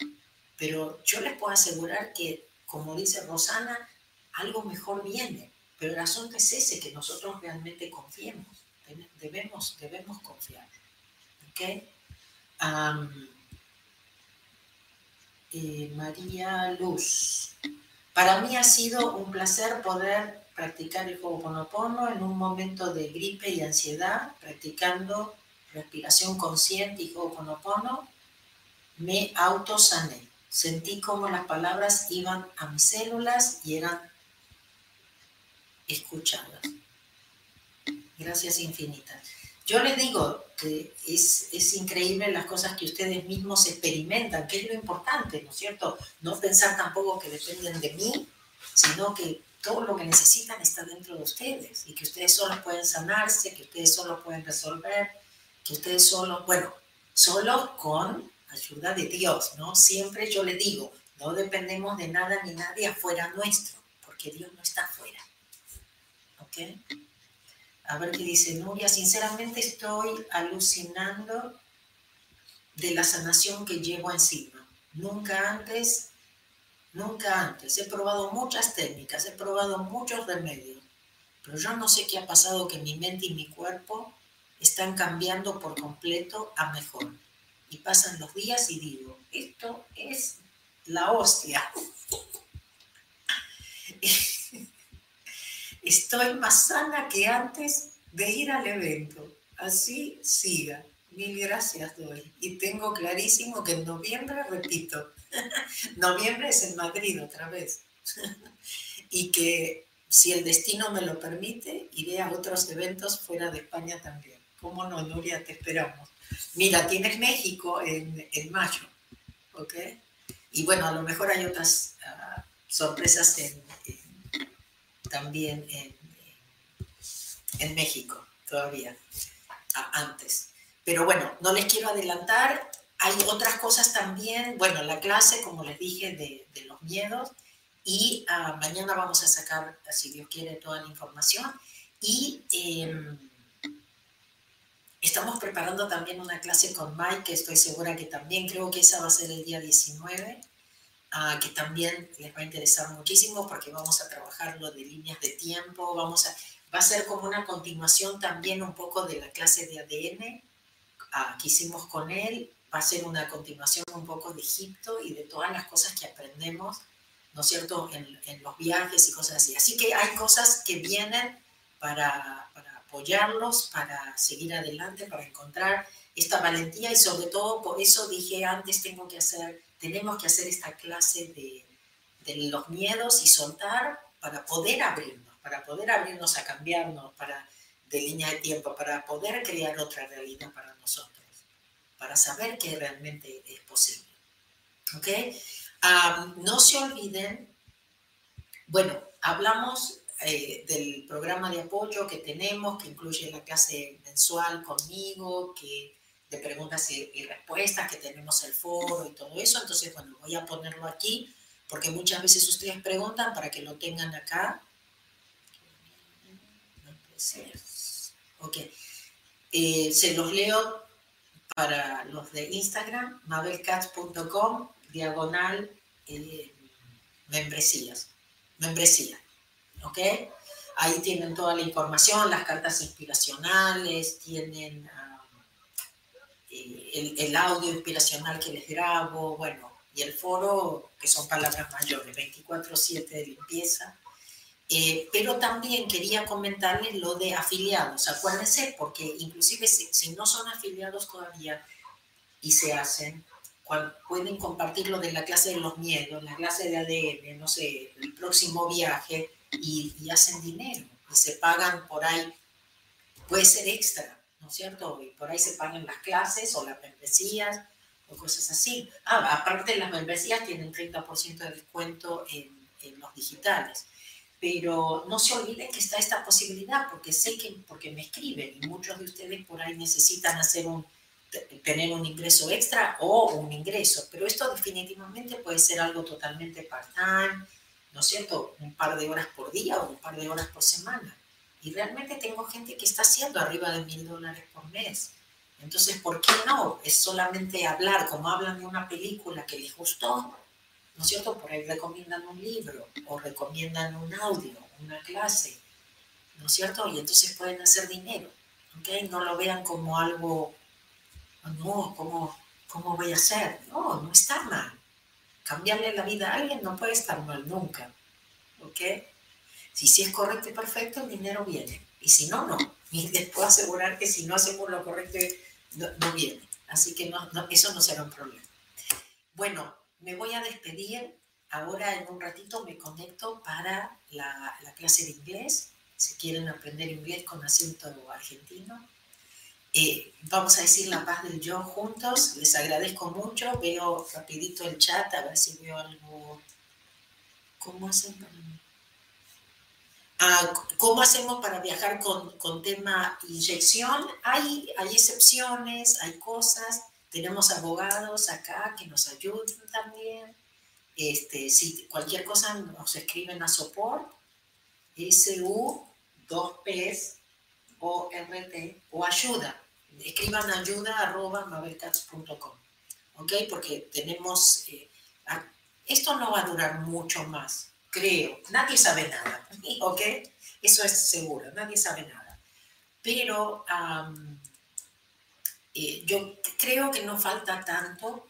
pero yo les puedo asegurar que, como dice Rosana, algo mejor viene. Pero el asunto es ese, que nosotros realmente confiemos. Debemos, debemos confiar. ¿Ok? Eh, María Luz. Para mí ha sido un placer poder practicar el Ho'oponopono en un momento de gripe y ansiedad, practicando respiración consciente y Ho'oponopono, me autosané. Sentí como las palabras iban a mis células y eran escuchadas. Gracias infinitas. Yo les digo que es, es, increíble las cosas que ustedes mismos experimentan, que es lo importante, ¿no es cierto? No pensar tampoco que dependen de mí sino que todo lo que necesitan está dentro de ustedes y que ustedes solo pueden sanarse, que ustedes solo pueden resolver, que ustedes solo, bueno, solo con ayuda de Dios, ¿no? Siempre yo le digo, no dependemos de nada ni nadie afuera nuestro, porque Dios no está afuera. A ver qué dice Nuria. Sinceramente estoy alucinando de la sanación que llevo encima. Nunca antes, nunca antes. He probado muchas técnicas, he probado muchos remedios, pero yo no sé qué ha pasado que mi mente y mi cuerpo están cambiando por completo a mejor. Y pasan los días y digo, esto es la hostia. Estoy más sana que antes de ir al evento. Así siga. Mil gracias doy. Y tengo clarísimo que en noviembre, repito, noviembre es en Madrid otra vez. y que si el destino me lo permite, iré a otros eventos fuera de España también. ¿Cómo no, Nuria? Te esperamos. Mira, tienes México en, en mayo, ¿ok? Y bueno, a lo mejor hay otras ah, sorpresas también en, en, México todavía, antes. Pero bueno, no les quiero adelantar. Hay otras cosas también. Bueno, la clase, como les dije, de, de los miedos. Y ah, mañana vamos a sacar, si Dios quiere, toda la información. Y em, Estamos preparando también una clase con Mike, que estoy segura que también creo que esa va a ser el día 19, ah, que también les va a interesar muchísimo porque vamos a trabajar lo de líneas de tiempo, vamos a, va a ser como una continuación también un poco de la clase de ADN ah, que hicimos con él, va a ser una continuación un poco de Egipto y de todas las cosas que aprendemos, ¿no es cierto?, en, en los viajes y cosas así. Así que hay cosas que vienen para, para apoyarlos para seguir adelante, para encontrar esta valentía y sobre todo por eso dije antes tengo que hacer, tenemos que hacer esta clase de, de los miedos y soltar para poder abrirnos, para poder abrirnos a cambiarnos, para de línea de tiempo, para poder crear otra realidad para nosotros, para saber que realmente es posible. ¿Ok? no se olviden, bueno, hablamos eh, del programa de apoyo que tenemos, que incluye la clase mensual conmigo, que de preguntas y, respuestas, que tenemos el foro y todo eso. Entonces, bueno, voy a ponerlo aquí, porque muchas veces ustedes preguntan para que lo tengan acá. Ok. Eh, se los leo para los de Instagram, mabelcats.com, diagonal, eh, membresías. Membresía. ¿ok? Ahí tienen toda la información, las cartas inspiracionales, tienen ah, eh, el, audio inspiracional que les grabo, bueno, y el foro, que son palabras mayores, 24/7 de limpieza. Eh, pero también quería comentarles lo de afiliados, acuérdense, porque inclusive si, no son afiliados todavía y se hacen, pueden compartir lo de la clase de los miedos, la clase de ADN, no sé, el próximo viaje, y, hacen dinero y se pagan por ahí, puede ser extra, ¿no es cierto? Y por ahí se pagan las clases o las membresías o cosas así. Ah, aparte las membresías tienen 30% de descuento en, en, los digitales. Pero no se olviden que está esta posibilidad, porque sé que, porque me escriben y muchos de ustedes por ahí necesitan hacer un, tener un ingreso extra o un ingreso, pero esto definitivamente puede ser algo totalmente part-time, ¿no es cierto? Un par de horas por día o un par de horas por semana. Y realmente tengo gente que está haciendo arriba de mil dólares por mes. Entonces, ¿por qué no? Es solamente hablar, como hablan de una película que les gustó, ¿no es cierto? Por ahí recomiendan un libro o recomiendan un audio, una clase, ¿no es cierto? Y entonces pueden hacer dinero, ¿ok? No lo vean como algo, no, ¿cómo, cómo voy a hacer? No, no está mal cambiarle la vida a alguien no puede estar mal nunca. ¿Ok? Si sí es correcto y perfecto, el dinero viene. Y si no, no. Y les puedo asegurar que si no hacemos lo correcto, no, viene. Así que no, eso no será un problema. Bueno, me voy a despedir. Ahora en un ratito me conecto para la, la clase de inglés. Si quieren aprender inglés con acento argentino, eh, vamos a decir la paz del yo juntos. Les agradezco mucho. Veo rapidito el chat a ver si veo algo ¿Cómo hacen para ah, ¿Cómo hacemos para viajar con, tema inyección? Hay, hay excepciones, hay cosas. Tenemos abogados acá que nos ayudan también. Este, si cualquier cosa nos escriben a support, SU, 2Ps, o o ayuda. Escriban ayuda arroba mabelcats.com. ¿Ok? Porque tenemos. Eh, esto no va a durar mucho más, creo. Nadie sabe nada. ¿Ok? Eso es seguro, nadie sabe nada. Pero eh, yo creo que no falta tanto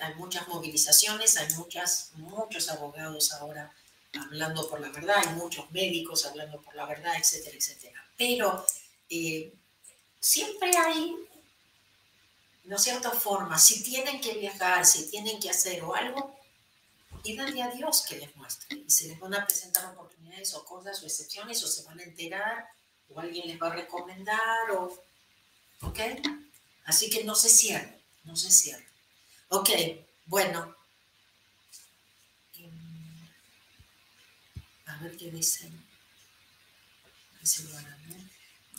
hay muchas movilizaciones, hay muchas, muchos abogados ahora hablando por la verdad, hay muchos médicos hablando por la verdad, etcétera, etcétera. Pero eh, siempre hay, ¿no cierta forma, si tienen que viajar, si tienen que hacer o algo, pídanle a Dios que les muestre. Y se les van a presentar oportunidades o cosas o excepciones o se van a enterar o alguien les va a recomendar o... ¿Ok? Así que no se cierren, no se cierren. Ok, bueno. A ver qué dicen.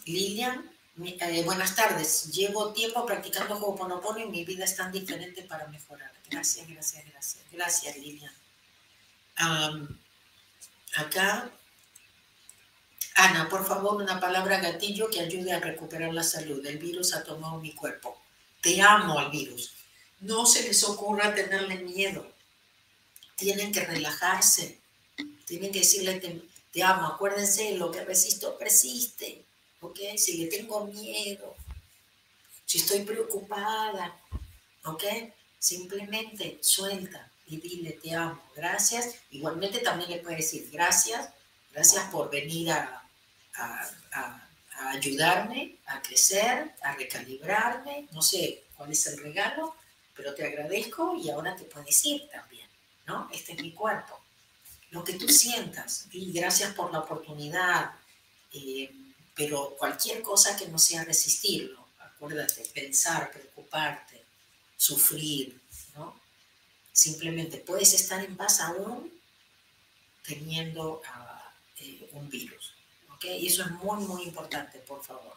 Lilian, eh, buenas tardes. Llevo tiempo practicando Ho'oponopono y mi vida es tan diferente para mejorar. Gracias, gracias, gracias. Gracias, Lilian. acá, Ana, por favor, una palabra gatillo que ayude a recuperar la salud. El virus ha tomado mi cuerpo. Te amo al virus no se les ocurra tenerle miedo. Tienen que relajarse. Tienen que decirle, te, amo. Acuérdense, lo que resisto persiste. ¿Ok? Si le tengo miedo, si estoy preocupada, ¿ok? Simplemente suelta y dile, te amo. Gracias. Igualmente también le puedes decir, gracias. Gracias por venir a, ayudarme a crecer, a recalibrarme. No sé cuál es el regalo pero te agradezco y ahora te puedes ir también, ¿no? Este es mi cuerpo. Lo que tú sientas, y gracias por la oportunidad, eh, pero cualquier cosa que no sea resistirlo, acuérdate, pensar, preocuparte, sufrir, ¿no? Simplemente puedes estar en paz aún teniendo ah, eh, un virus, ¿ok? Y eso es muy, muy importante, por favor.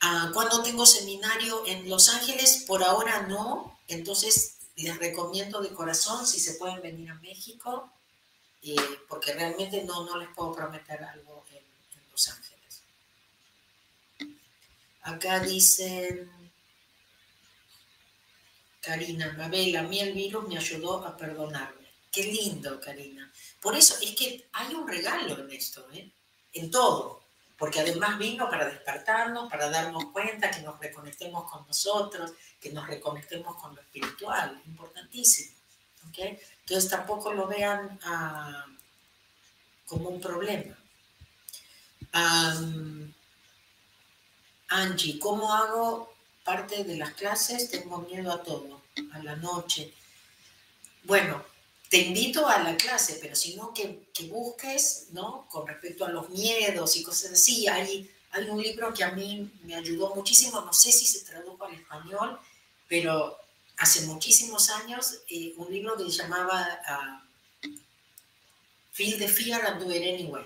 Ah, cuando tengo seminario en Los Ángeles, por ahora no, entonces les recomiendo de corazón si se pueden venir a México, eh, porque realmente no, no les puedo prometer algo en, Los Ángeles. Acá dicen, Karina, Mabel, a mí el virus me ayudó a perdonarme. Qué lindo, Karina. Por eso es que hay un regalo en esto, ¿eh? en todo porque además vino para despertarnos, para darnos cuenta que nos reconectemos con nosotros, que nos reconectemos con lo espiritual, importantísimo. Entonces tampoco lo vean ah, como un problema. Angie, ¿cómo hago parte de las clases? Tengo miedo a todo, a la noche. Bueno, te invito a la clase, pero si no, que, busques, ¿no? Con respecto a los miedos y cosas así. Hay, hay un libro que a mí me ayudó muchísimo, no sé si se tradujo al español, pero hace muchísimos años, eh, un libro que se llamaba uh, Feel the Fear and Do It Anyway.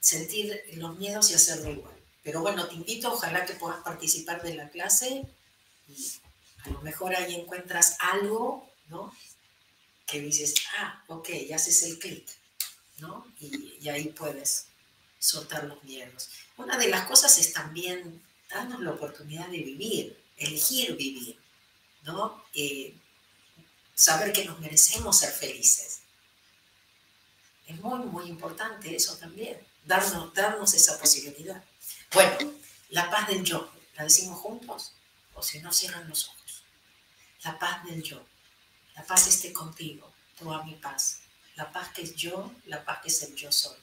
sentir los miedos y hacerlo igual. Pero bueno, te invito, ojalá que puedas participar de la clase a lo mejor ahí encuentras algo, ¿no? que dices, ah, ok, ya haces el clic, ¿no? Y, ahí puedes soltar los miedos. Una de las cosas es también darnos la oportunidad de vivir, elegir vivir, ¿no? Eh, saber que nos merecemos ser felices. Es muy, muy importante eso también, darnos, darnos esa posibilidad. Bueno, la paz del yo, ¿la decimos juntos? O si no, cierran los ojos. La paz del yo. La paz esté contigo, toda mi paz. La paz que es yo, la paz que es el yo soy.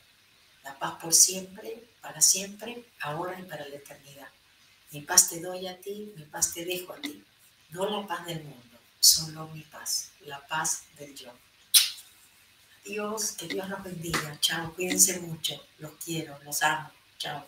La paz por siempre, para siempre, ahora y para la eternidad. Mi paz te doy a ti, mi paz te dejo a ti. No la paz del mundo, solo mi paz, la paz del yo. Dios, que Dios los bendiga. Chao, cuídense mucho. Los quiero, los amo. Chao.